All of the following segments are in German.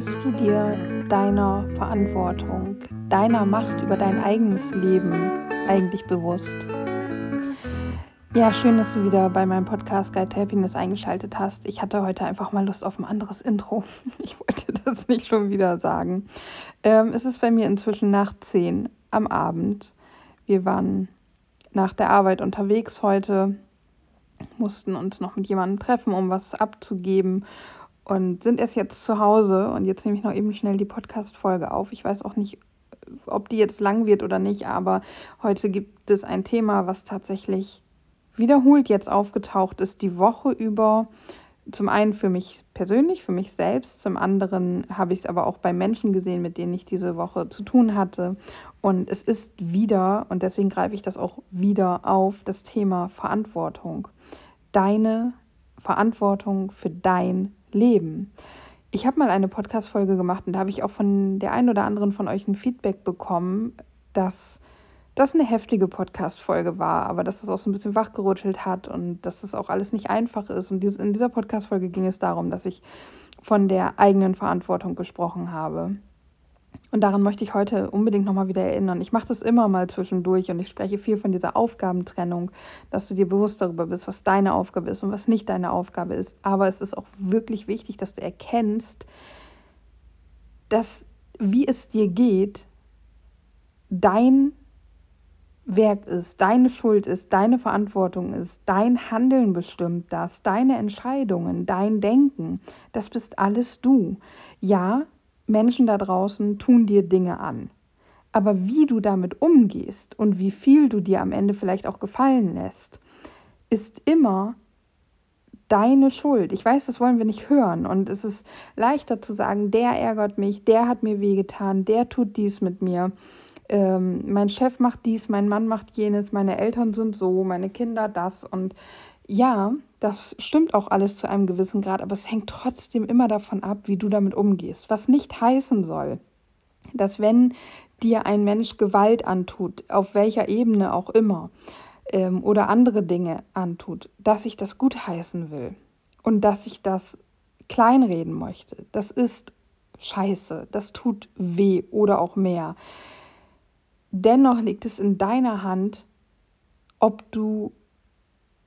bist du dir deiner Verantwortung, deiner Macht über dein eigenes Leben eigentlich bewusst? Ja, schön, dass du wieder bei meinem Podcast Guide Happiness eingeschaltet hast. Ich hatte heute einfach mal Lust auf ein anderes Intro. Ich wollte das nicht schon wieder sagen. Ähm, es ist bei mir inzwischen nach 10 am Abend. Wir waren nach der Arbeit unterwegs heute, mussten uns noch mit jemandem treffen, um was abzugeben und sind erst jetzt zu Hause und jetzt nehme ich noch eben schnell die Podcast-Folge auf. Ich weiß auch nicht, ob die jetzt lang wird oder nicht, aber heute gibt es ein Thema, was tatsächlich wiederholt jetzt aufgetaucht ist, die Woche über. Zum einen für mich persönlich, für mich selbst, zum anderen habe ich es aber auch bei Menschen gesehen, mit denen ich diese Woche zu tun hatte. Und es ist wieder, und deswegen greife ich das auch wieder auf, das Thema Verantwortung. Deine Verantwortung für dein Leben. Ich habe mal eine Podcast-Folge gemacht und da habe ich auch von der einen oder anderen von euch ein Feedback bekommen, dass das eine heftige Podcast-Folge war, aber dass das auch so ein bisschen wachgerüttelt hat und dass das auch alles nicht einfach ist. Und in dieser Podcast-Folge ging es darum, dass ich von der eigenen Verantwortung gesprochen habe. Und daran möchte ich heute unbedingt nochmal wieder erinnern. Ich mache das immer mal zwischendurch und ich spreche viel von dieser Aufgabentrennung, dass du dir bewusst darüber bist, was deine Aufgabe ist und was nicht deine Aufgabe ist. Aber es ist auch wirklich wichtig, dass du erkennst, dass wie es dir geht, dein Werk ist, deine Schuld ist, deine Verantwortung ist, dein Handeln bestimmt das, deine Entscheidungen, dein Denken, das bist alles du. Ja, Menschen da draußen tun dir Dinge an. Aber wie du damit umgehst und wie viel du dir am Ende vielleicht auch gefallen lässt, ist immer deine Schuld. Ich weiß, das wollen wir nicht hören. Und es ist leichter zu sagen, der ärgert mich, der hat mir wehgetan, der tut dies mit mir. Ähm, mein Chef macht dies, mein Mann macht jenes, meine Eltern sind so, meine Kinder das. Und ja, das stimmt auch alles zu einem gewissen Grad, aber es hängt trotzdem immer davon ab, wie du damit umgehst. Was nicht heißen soll, dass wenn dir ein Mensch Gewalt antut, auf welcher Ebene auch immer, ähm, oder andere Dinge antut, dass ich das gutheißen will und dass ich das kleinreden möchte. Das ist scheiße, das tut weh oder auch mehr. Dennoch liegt es in deiner Hand, ob du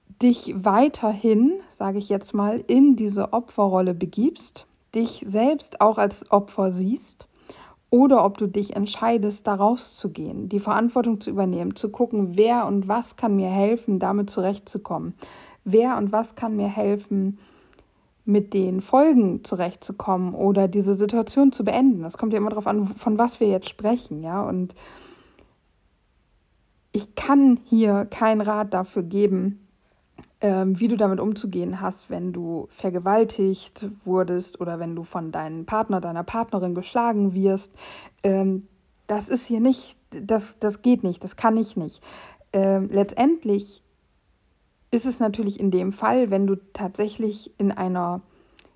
dich weiterhin, sage ich jetzt mal, in diese Opferrolle begibst, dich selbst auch als Opfer siehst oder ob du dich entscheidest, da rauszugehen, die Verantwortung zu übernehmen, zu gucken, wer und was kann mir helfen, damit zurechtzukommen. Wer und was kann mir helfen, mit den Folgen zurechtzukommen oder diese Situation zu beenden. Das kommt ja immer darauf an, von was wir jetzt sprechen, ja. Und ich kann hier keinen Rat dafür geben, wie du damit umzugehen hast, wenn du vergewaltigt wurdest oder wenn du von deinem Partner, deiner Partnerin geschlagen wirst. Ähm, das ist hier nicht, das, das geht nicht, das kann ich nicht. Ähm, letztendlich ist es natürlich in dem Fall, wenn du tatsächlich in einer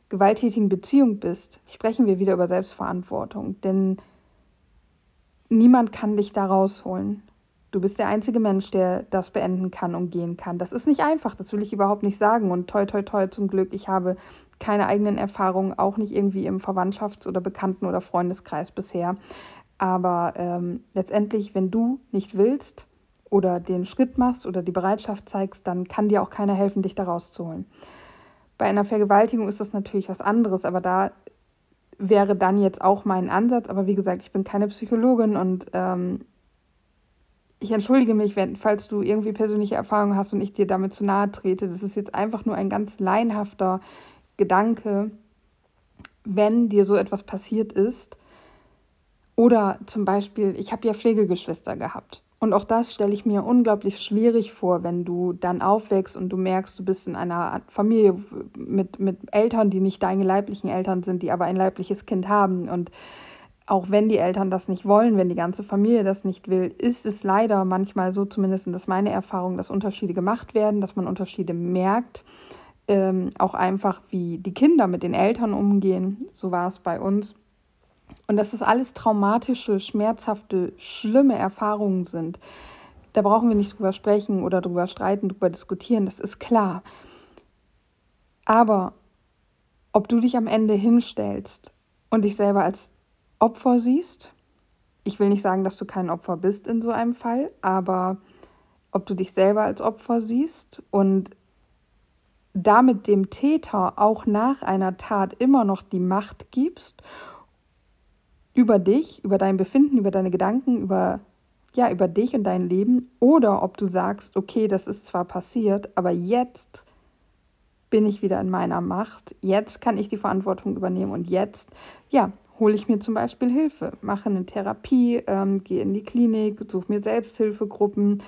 gewalttätigen Beziehung bist, sprechen wir wieder über Selbstverantwortung. Denn niemand kann dich da rausholen. Du bist der einzige Mensch, der das beenden kann und gehen kann. Das ist nicht einfach, das will ich überhaupt nicht sagen. Und toi, toi, toi, zum Glück, ich habe keine eigenen Erfahrungen, auch nicht irgendwie im Verwandtschafts- oder Bekannten- oder Freundeskreis bisher. Aber ähm, letztendlich, wenn du nicht willst oder den Schritt machst oder die Bereitschaft zeigst, dann kann dir auch keiner helfen, dich da rauszuholen. Bei einer Vergewaltigung ist das natürlich was anderes, aber da wäre dann jetzt auch mein Ansatz. Aber wie gesagt, ich bin keine Psychologin und ähm, ich entschuldige mich, wenn, falls du irgendwie persönliche Erfahrungen hast und ich dir damit zu nahe trete. Das ist jetzt einfach nur ein ganz laienhafter Gedanke, wenn dir so etwas passiert ist. Oder zum Beispiel, ich habe ja Pflegegeschwister gehabt. Und auch das stelle ich mir unglaublich schwierig vor, wenn du dann aufwächst und du merkst, du bist in einer Familie mit, mit Eltern, die nicht deine leiblichen Eltern sind, die aber ein leibliches Kind haben. Und auch wenn die Eltern das nicht wollen, wenn die ganze Familie das nicht will, ist es leider manchmal so, zumindest ist meine Erfahrung, dass Unterschiede gemacht werden, dass man Unterschiede merkt. Ähm, auch einfach, wie die Kinder mit den Eltern umgehen. So war es bei uns. Und dass es alles traumatische, schmerzhafte, schlimme Erfahrungen sind. Da brauchen wir nicht drüber sprechen oder drüber streiten, drüber diskutieren, das ist klar. Aber ob du dich am Ende hinstellst und dich selber als Opfer siehst. Ich will nicht sagen, dass du kein Opfer bist in so einem Fall, aber ob du dich selber als Opfer siehst und damit dem Täter auch nach einer Tat immer noch die Macht gibst über dich, über dein Befinden, über deine Gedanken, über ja, über dich und dein Leben oder ob du sagst, okay, das ist zwar passiert, aber jetzt bin ich wieder in meiner Macht, jetzt kann ich die Verantwortung übernehmen und jetzt, ja, hole ich mir zum Beispiel Hilfe, mache eine Therapie, ähm, gehe in die Klinik, suche mir Selbsthilfegruppen.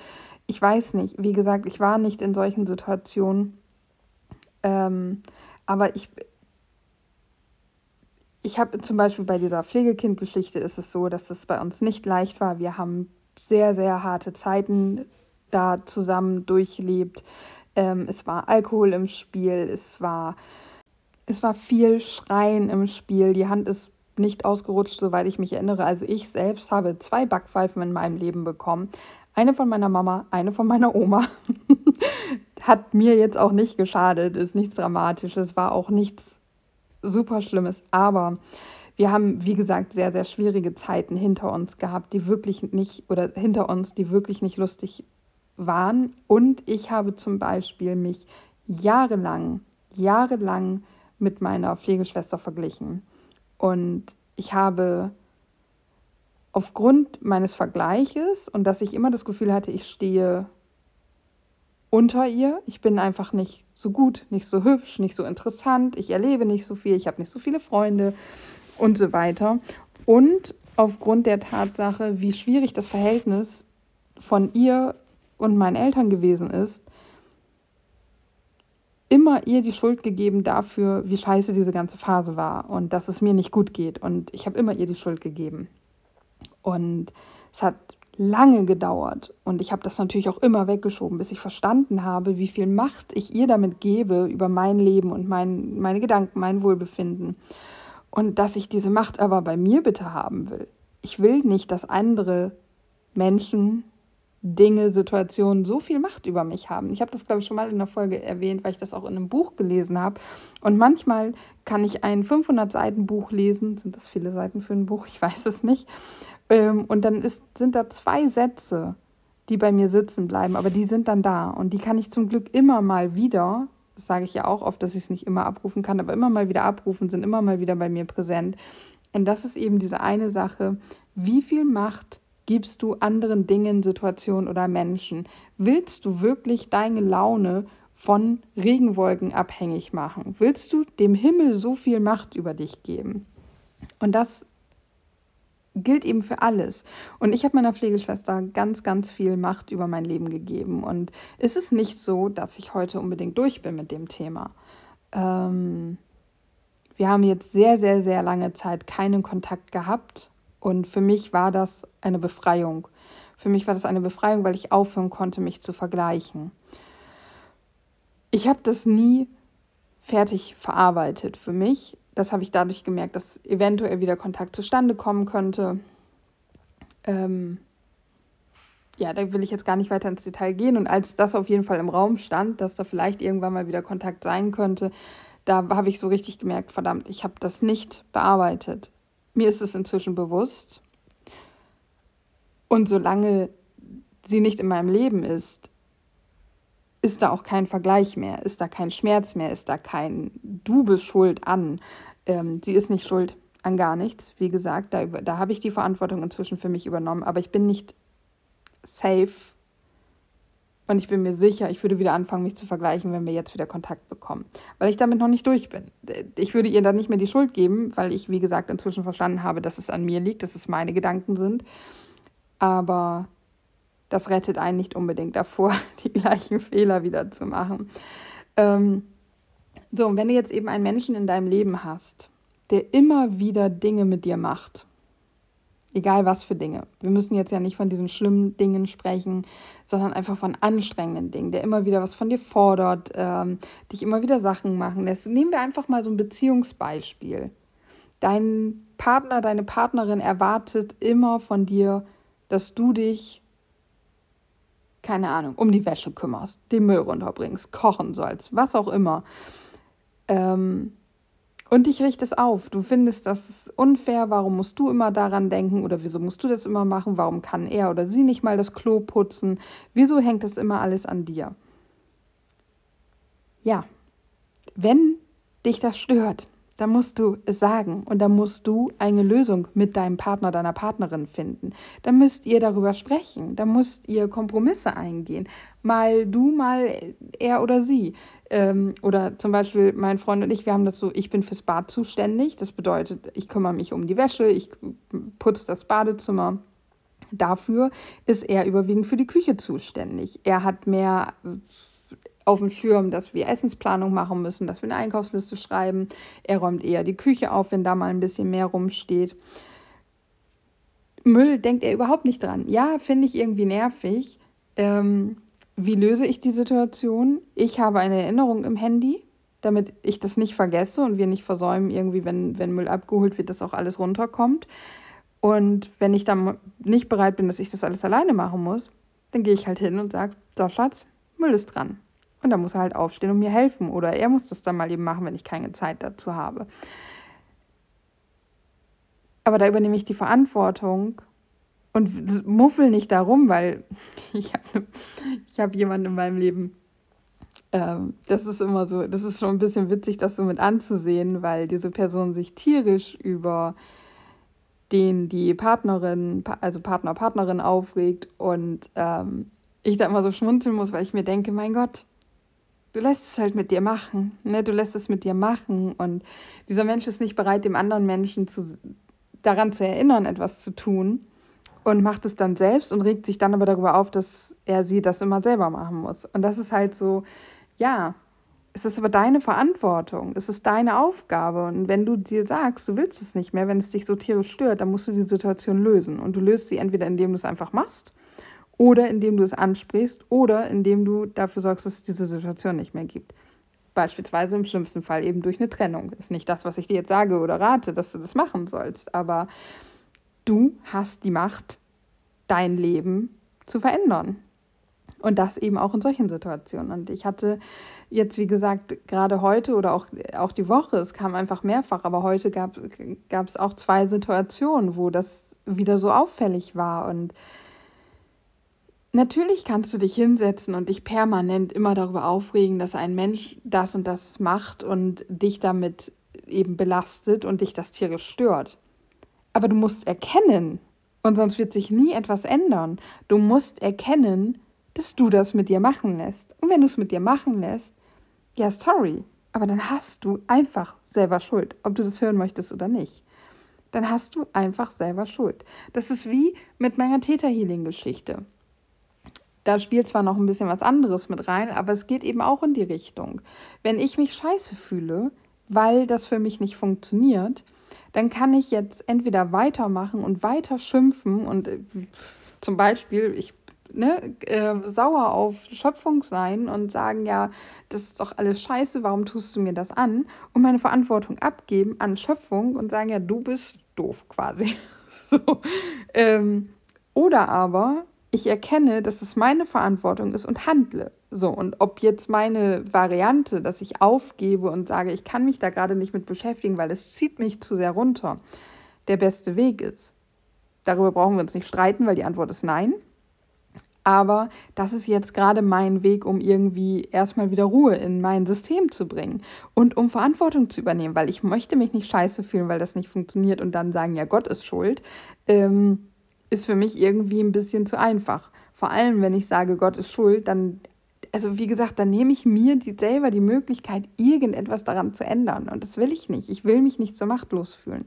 Ich weiß nicht, wie gesagt, ich war nicht in solchen Situationen, ähm, aber ich, ich habe zum Beispiel bei dieser Pflegekindgeschichte ist es so, dass es bei uns nicht leicht war. Wir haben sehr, sehr harte Zeiten da zusammen durchlebt. Ähm, es war Alkohol im Spiel, es war, es war viel Schreien im Spiel. Die Hand ist nicht ausgerutscht, soweit ich mich erinnere. Also ich selbst habe zwei Backpfeifen in meinem Leben bekommen. Eine von meiner Mama, eine von meiner Oma. Hat mir jetzt auch nicht geschadet, ist nichts Dramatisches, war auch nichts super Schlimmes. Aber wir haben, wie gesagt, sehr, sehr schwierige Zeiten hinter uns gehabt, die wirklich nicht, oder hinter uns, die wirklich nicht lustig waren. Und ich habe zum Beispiel mich jahrelang, jahrelang mit meiner Pflegeschwester verglichen. Und ich habe aufgrund meines Vergleiches und dass ich immer das Gefühl hatte, ich stehe unter ihr. Ich bin einfach nicht so gut, nicht so hübsch, nicht so interessant. Ich erlebe nicht so viel, ich habe nicht so viele Freunde und so weiter. Und aufgrund der Tatsache, wie schwierig das Verhältnis von ihr und meinen Eltern gewesen ist, immer ihr die Schuld gegeben dafür, wie scheiße diese ganze Phase war und dass es mir nicht gut geht. Und ich habe immer ihr die Schuld gegeben. Und es hat lange gedauert und ich habe das natürlich auch immer weggeschoben, bis ich verstanden habe, wie viel Macht ich ihr damit gebe über mein Leben und mein, meine Gedanken, mein Wohlbefinden. Und dass ich diese Macht aber bei mir bitte haben will. Ich will nicht, dass andere Menschen, Dinge, Situationen so viel Macht über mich haben. Ich habe das, glaube ich, schon mal in der Folge erwähnt, weil ich das auch in einem Buch gelesen habe. Und manchmal kann ich ein 500-Seiten-Buch lesen. Sind das viele Seiten für ein Buch? Ich weiß es nicht. Ähm, und dann ist, sind da zwei Sätze, die bei mir sitzen bleiben, aber die sind dann da. Und die kann ich zum Glück immer mal wieder das sage ich ja auch oft, dass ich es nicht immer abrufen kann, aber immer mal wieder abrufen, sind immer mal wieder bei mir präsent. Und das ist eben diese eine Sache, wie viel Macht gibst du anderen Dingen, Situationen oder Menschen? Willst du wirklich deine Laune von Regenwolken abhängig machen? Willst du dem Himmel so viel Macht über dich geben? Und das gilt eben für alles. Und ich habe meiner Pflegeschwester ganz, ganz viel Macht über mein Leben gegeben. Und es ist nicht so, dass ich heute unbedingt durch bin mit dem Thema. Ähm, wir haben jetzt sehr, sehr, sehr lange Zeit keinen Kontakt gehabt. Und für mich war das eine Befreiung. Für mich war das eine Befreiung, weil ich aufhören konnte, mich zu vergleichen. Ich habe das nie fertig verarbeitet für mich das habe ich dadurch gemerkt, dass eventuell wieder Kontakt zustande kommen könnte. Ähm, ja, da will ich jetzt gar nicht weiter ins Detail gehen. Und als das auf jeden Fall im Raum stand, dass da vielleicht irgendwann mal wieder Kontakt sein könnte, da habe ich so richtig gemerkt, verdammt, ich habe das nicht bearbeitet. Mir ist es inzwischen bewusst. Und solange sie nicht in meinem Leben ist, ist da auch kein Vergleich mehr, ist da kein Schmerz mehr, ist da kein Du bist schuld an. Ähm, sie ist nicht schuld an gar nichts. Wie gesagt, da, da habe ich die Verantwortung inzwischen für mich übernommen, aber ich bin nicht safe und ich bin mir sicher, ich würde wieder anfangen, mich zu vergleichen, wenn wir jetzt wieder Kontakt bekommen, weil ich damit noch nicht durch bin. Ich würde ihr dann nicht mehr die Schuld geben, weil ich, wie gesagt, inzwischen verstanden habe, dass es an mir liegt, dass es meine Gedanken sind. Aber das rettet einen nicht unbedingt davor, die gleichen Fehler wieder zu machen. Ähm, so, und wenn du jetzt eben einen Menschen in deinem Leben hast, der immer wieder Dinge mit dir macht, egal was für Dinge, wir müssen jetzt ja nicht von diesen schlimmen Dingen sprechen, sondern einfach von anstrengenden Dingen, der immer wieder was von dir fordert, ähm, dich immer wieder Sachen machen lässt. Nehmen wir einfach mal so ein Beziehungsbeispiel. Dein Partner, deine Partnerin erwartet immer von dir, dass du dich keine Ahnung, um die Wäsche kümmerst, den Müll runterbringst, kochen sollst, was auch immer. Ähm, Und dich riecht es auf. Du findest, das unfair. Warum musst du immer daran denken? Oder wieso musst du das immer machen? Warum kann er oder sie nicht mal das Klo putzen? Wieso hängt das immer alles an dir? Ja, wenn dich das stört, dann musst du es sagen und dann musst du eine Lösung mit deinem Partner, deiner Partnerin finden. Dann müsst ihr darüber sprechen, dann müsst ihr Kompromisse eingehen. Mal du, mal er oder sie. Ähm, oder zum Beispiel mein Freund und ich, wir haben das so, ich bin fürs Bad zuständig. Das bedeutet, ich kümmere mich um die Wäsche, ich putze das Badezimmer. Dafür ist er überwiegend für die Küche zuständig. Er hat mehr auf dem Schirm, dass wir Essensplanung machen müssen, dass wir eine Einkaufsliste schreiben. Er räumt eher die Küche auf, wenn da mal ein bisschen mehr rumsteht. Müll denkt er überhaupt nicht dran. Ja, finde ich irgendwie nervig. Ähm, wie löse ich die Situation? Ich habe eine Erinnerung im Handy, damit ich das nicht vergesse und wir nicht versäumen, irgendwie, wenn, wenn Müll abgeholt wird, dass auch alles runterkommt. Und wenn ich dann nicht bereit bin, dass ich das alles alleine machen muss, dann gehe ich halt hin und sage, so Schatz, Müll ist dran. Und dann muss er halt aufstehen und mir helfen. Oder er muss das dann mal eben machen, wenn ich keine Zeit dazu habe. Aber da übernehme ich die Verantwortung und muffel nicht darum, weil ich habe ich hab jemanden in meinem Leben, ähm, das ist immer so, das ist schon ein bisschen witzig, das so mit anzusehen, weil diese Person sich tierisch über den die Partnerin, also Partner, Partnerin aufregt und ähm, ich da immer so schmunzeln muss, weil ich mir denke, mein Gott, du lässt es halt mit dir machen. Ne? Du lässt es mit dir machen. Und dieser Mensch ist nicht bereit, dem anderen Menschen zu, daran zu erinnern, etwas zu tun. Und macht es dann selbst und regt sich dann aber darüber auf, dass er sie das immer selber machen muss. Und das ist halt so, ja, es ist aber deine Verantwortung, es ist deine Aufgabe. Und wenn du dir sagst, du willst es nicht mehr, wenn es dich so tierisch stört, dann musst du die Situation lösen. Und du löst sie entweder, indem du es einfach machst oder indem du es ansprichst oder indem du dafür sorgst, dass es diese Situation nicht mehr gibt. Beispielsweise im schlimmsten Fall eben durch eine Trennung. Ist nicht das, was ich dir jetzt sage oder rate, dass du das machen sollst, aber du hast die Macht, dein Leben zu verändern. Und das eben auch in solchen Situationen. Und ich hatte jetzt, wie gesagt, gerade heute oder auch, auch die Woche, es kam einfach mehrfach, aber heute gab es auch zwei Situationen, wo das wieder so auffällig war. Und Natürlich kannst du dich hinsetzen und dich permanent immer darüber aufregen, dass ein Mensch das und das macht und dich damit eben belastet und dich das tierisch stört. Aber du musst erkennen, und sonst wird sich nie etwas ändern, du musst erkennen, dass du das mit dir machen lässt. Und wenn du es mit dir machen lässt, ja, sorry, aber dann hast du einfach selber Schuld, ob du das hören möchtest oder nicht. Dann hast du einfach selber Schuld. Das ist wie mit meiner Täter-Healing-Geschichte da spielt zwar noch ein bisschen was anderes mit rein, aber es geht eben auch in die Richtung. Wenn ich mich scheiße fühle, weil das für mich nicht funktioniert, dann kann ich jetzt entweder weitermachen und weiter schimpfen und äh, zum Beispiel, ich ne, äh, sauer auf Schöpfung sein und sagen, ja, das ist doch alles scheiße, warum tust du mir das an? Und meine Verantwortung abgeben an Schöpfung und sagen, ja, du bist doof quasi. so. ähm, oder aber ich erkenne, dass es meine Verantwortung ist und handle. So, und ob jetzt meine Variante, dass ich aufgebe und sage, ich kann mich da gerade nicht mit beschäftigen, weil es zieht mich zu sehr runter, der beste Weg ist. Darüber brauchen wir uns nicht streiten, weil die Antwort ist nein. Aber das ist jetzt gerade mein Weg, um irgendwie erstmal wieder Ruhe in mein System zu bringen und um Verantwortung zu übernehmen, weil ich möchte mich nicht scheiße fühlen, weil das nicht funktioniert und dann sagen, ja, Gott ist schuld. Ähm, ist für mich irgendwie ein bisschen zu einfach. Vor allem, wenn ich sage, Gott ist schuld, dann, also wie gesagt, dann nehme ich mir die, selber die Möglichkeit, irgendetwas daran zu ändern. Und das will ich nicht. Ich will mich nicht so machtlos fühlen.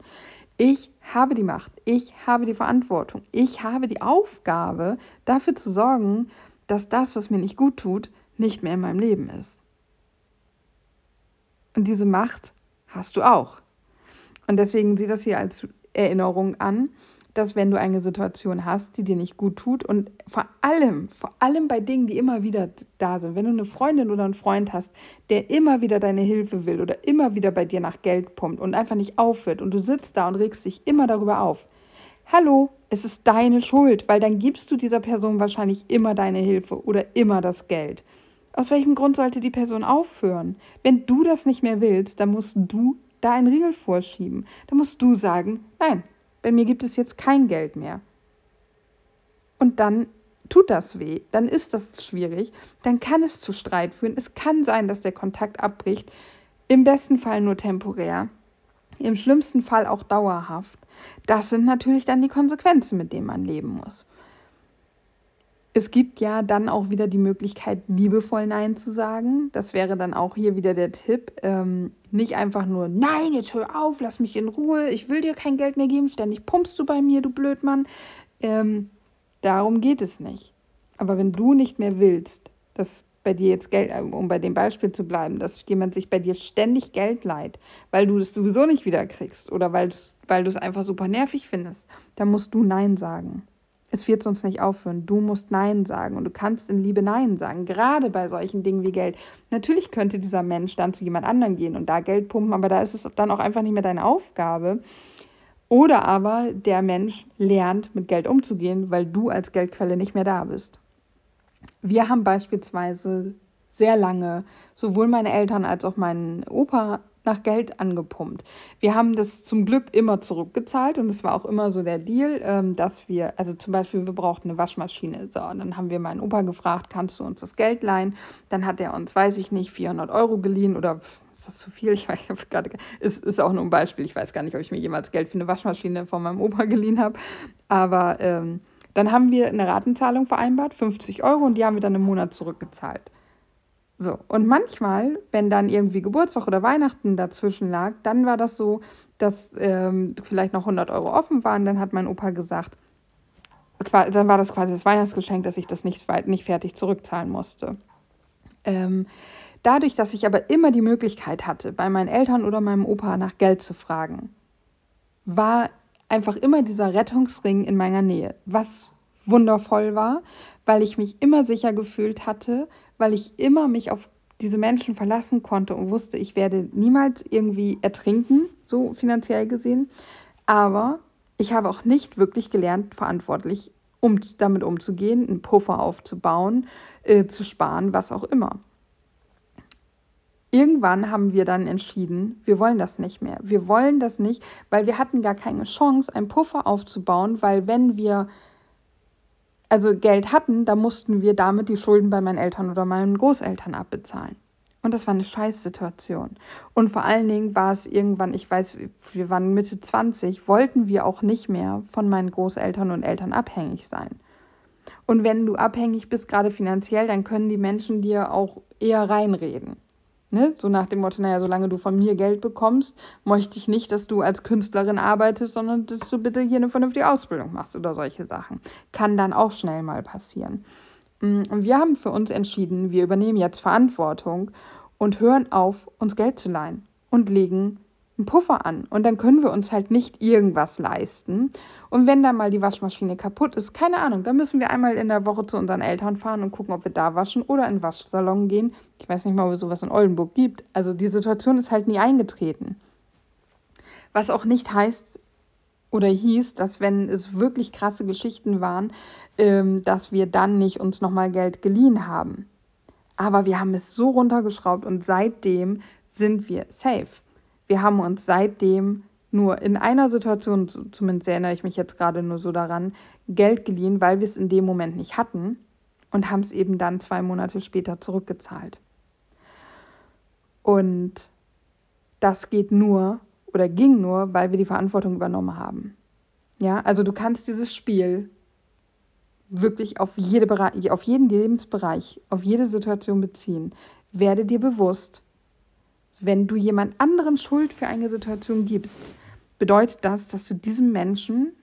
Ich habe die Macht, ich habe die Verantwortung, ich habe die Aufgabe, dafür zu sorgen, dass das, was mir nicht gut tut, nicht mehr in meinem Leben ist. Und diese Macht hast du auch. Und deswegen sieh das hier als Erinnerung an, dass wenn du eine Situation hast, die dir nicht gut tut und vor allem, vor allem bei Dingen, die immer wieder da sind, wenn du eine Freundin oder einen Freund hast, der immer wieder deine Hilfe will oder immer wieder bei dir nach Geld pumpt und einfach nicht aufhört und du sitzt da und regst dich immer darüber auf. Hallo, es ist deine Schuld, weil dann gibst du dieser Person wahrscheinlich immer deine Hilfe oder immer das Geld. Aus welchem Grund sollte die Person aufhören? Wenn du das nicht mehr willst, dann musst du da einen Riegel vorschieben. Da musst du sagen, nein, bei mir gibt es jetzt kein Geld mehr. Und dann tut das weh, dann ist das schwierig, dann kann es zu Streit führen. Es kann sein, dass der Kontakt abbricht, im besten Fall nur temporär, im schlimmsten Fall auch dauerhaft. Das sind natürlich dann die Konsequenzen, mit denen man leben muss. Es gibt ja dann auch wieder die Möglichkeit, liebevoll Nein zu sagen. Das wäre dann auch hier wieder der Tipp. Ähm, nicht einfach nur, nein, jetzt hör auf, lass mich in Ruhe, ich will dir kein Geld mehr geben, ständig pumpst du bei mir, du Blödmann. Ähm, darum geht es nicht. Aber wenn du nicht mehr willst, dass bei dir jetzt Geld, um bei dem Beispiel zu bleiben, dass jemand sich bei dir ständig Geld leiht, weil du das sowieso nicht wieder kriegst oder weil du es einfach super nervig findest, dann musst du Nein sagen. Es wird sonst nicht aufhören. Du musst Nein sagen und du kannst in Liebe Nein sagen, gerade bei solchen Dingen wie Geld. Natürlich könnte dieser Mensch dann zu jemand anderem gehen und da Geld pumpen, aber da ist es dann auch einfach nicht mehr deine Aufgabe. Oder aber der Mensch lernt, mit Geld umzugehen, weil du als Geldquelle nicht mehr da bist. Wir haben beispielsweise sehr lange sowohl meine Eltern als auch meinen Opa nach Geld angepumpt. Wir haben das zum Glück immer zurückgezahlt und es war auch immer so der Deal, ähm, dass wir, also zum Beispiel, wir brauchten eine Waschmaschine. So, und dann haben wir meinen Opa gefragt, kannst du uns das Geld leihen? Dann hat er uns, weiß ich nicht, 400 Euro geliehen oder ist das zu viel? Ich weiß gerade, ist, ist auch nur ein Beispiel. Ich weiß gar nicht, ob ich mir jemals Geld für eine Waschmaschine von meinem Opa geliehen habe. Aber ähm, dann haben wir eine Ratenzahlung vereinbart, 50 Euro, und die haben wir dann im Monat zurückgezahlt. So, und manchmal, wenn dann irgendwie Geburtstag oder Weihnachten dazwischen lag, dann war das so, dass ähm, vielleicht noch 100 Euro offen waren. Dann hat mein Opa gesagt, dann war das quasi das Weihnachtsgeschenk, dass ich das nicht, nicht fertig zurückzahlen musste. Ähm, dadurch, dass ich aber immer die Möglichkeit hatte, bei meinen Eltern oder meinem Opa nach Geld zu fragen, war einfach immer dieser Rettungsring in meiner Nähe, was wundervoll war, weil ich mich immer sicher gefühlt hatte, weil ich immer mich auf diese Menschen verlassen konnte und wusste, ich werde niemals irgendwie ertrinken, so finanziell gesehen. Aber ich habe auch nicht wirklich gelernt, verantwortlich um damit umzugehen, einen Puffer aufzubauen, äh, zu sparen, was auch immer. Irgendwann haben wir dann entschieden, wir wollen das nicht mehr. Wir wollen das nicht, weil wir hatten gar keine Chance, einen Puffer aufzubauen, weil wenn wir also Geld hatten, da mussten wir damit die Schulden bei meinen Eltern oder meinen Großeltern abbezahlen. Und das war eine Scheißsituation. Und vor allen Dingen war es irgendwann, ich weiß, wir waren Mitte 20, wollten wir auch nicht mehr von meinen Großeltern und Eltern abhängig sein. Und wenn du abhängig bist, gerade finanziell, dann können die Menschen dir auch eher reinreden. Ne? So nach dem Motto, naja, solange du von mir Geld bekommst, möchte ich nicht, dass du als Künstlerin arbeitest, sondern dass du bitte hier eine vernünftige Ausbildung machst oder solche Sachen. Kann dann auch schnell mal passieren. Mm, und wir haben für uns entschieden, wir übernehmen jetzt Verantwortung und hören auf, uns Geld zu leihen und legen einen Puffer an. Und dann können wir uns halt nicht irgendwas leisten. Und wenn dann mal die Waschmaschine kaputt ist, keine Ahnung, dann müssen wir einmal in der Woche zu unseren Eltern fahren und gucken, ob wir da waschen oder in den Waschsalon gehen. Ich weiß nicht mal, ob es sowas in Oldenburg gibt. Also die Situation ist halt nie eingetreten. Was auch nicht heißt oder hieß, dass wenn es wirklich krasse Geschichten waren, ähm, dass wir dann nicht uns nochmal Geld geliehen haben. Aber wir haben es so runtergeschraubt und seitdem sind wir safe. Wir haben uns seitdem nur in einer Situation, zumindest erinnere ich mich jetzt gerade nur so daran, Geld geliehen, weil wir es in dem Moment nicht hatten und haben es eben dann zwei Monate später zurückgezahlt. Und das geht nur oder ging nur, weil wir die Verantwortung übernommen haben. Ja, also du kannst dieses Spiel wirklich auf, jede auf jeden Lebensbereich, auf jede Situation beziehen. Werde dir bewusst, wenn du jemand anderen Schuld für eine Situation gibst, bedeutet das, dass du diesem Menschen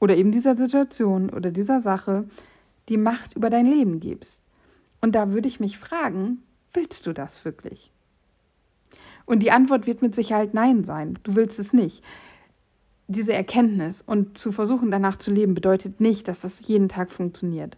oder eben dieser Situation oder dieser Sache die Macht über dein Leben gibst. Und da würde ich mich fragen, willst du das wirklich? Und die Antwort wird mit Sicherheit Nein sein. Du willst es nicht. Diese Erkenntnis und zu versuchen, danach zu leben, bedeutet nicht, dass das jeden Tag funktioniert.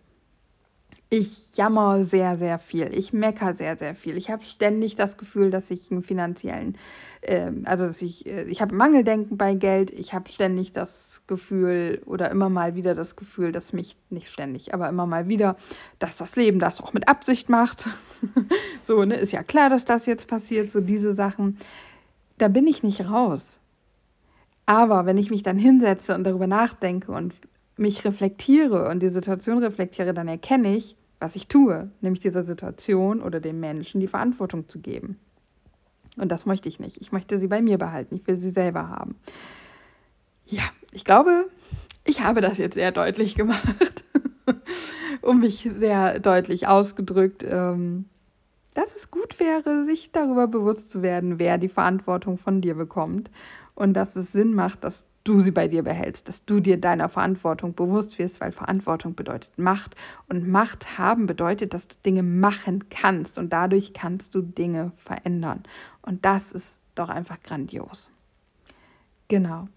Ich jammer sehr, sehr viel. Ich mecker sehr, sehr viel. Ich habe ständig das Gefühl, dass ich einen finanziellen, äh, also dass ich, äh, ich habe Mangeldenken bei Geld. Ich habe ständig das Gefühl oder immer mal wieder das Gefühl, dass mich, nicht ständig, aber immer mal wieder, dass das Leben das auch mit Absicht macht. so, ne, ist ja klar, dass das jetzt passiert, so diese Sachen da bin ich nicht raus. Aber wenn ich mich dann hinsetze und darüber nachdenke und mich reflektiere und die Situation reflektiere, dann erkenne ich, was ich tue, nämlich dieser Situation oder dem Menschen die Verantwortung zu geben. Und das möchte ich nicht. Ich möchte sie bei mir behalten. Ich will sie selber haben. Ja, ich glaube, ich habe das jetzt sehr deutlich gemacht und mich sehr deutlich ausgedrückt, ähm, dass es gut wäre, sich darüber bewusst zu werden, wer die Verantwortung von dir bekommt und dass es Sinn macht, dass du sie bei dir behältst, dass du dir deiner Verantwortung bewusst wirst, weil Verantwortung bedeutet Macht und Macht haben bedeutet, dass du Dinge machen kannst und dadurch kannst du Dinge verändern. Und das ist doch einfach grandios. Genau.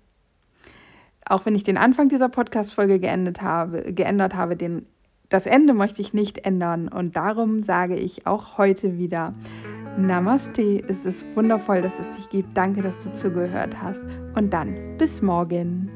Auch wenn ich den Anfang dieser Podcast-Folge geändert habe, geändert habe, den, das Ende möchte ich nicht ändern. Und darum sage ich auch heute wieder, Namaste, es ist wundervoll, dass es dich gibt. Danke, dass du zugehört hast. Und dann bis morgen.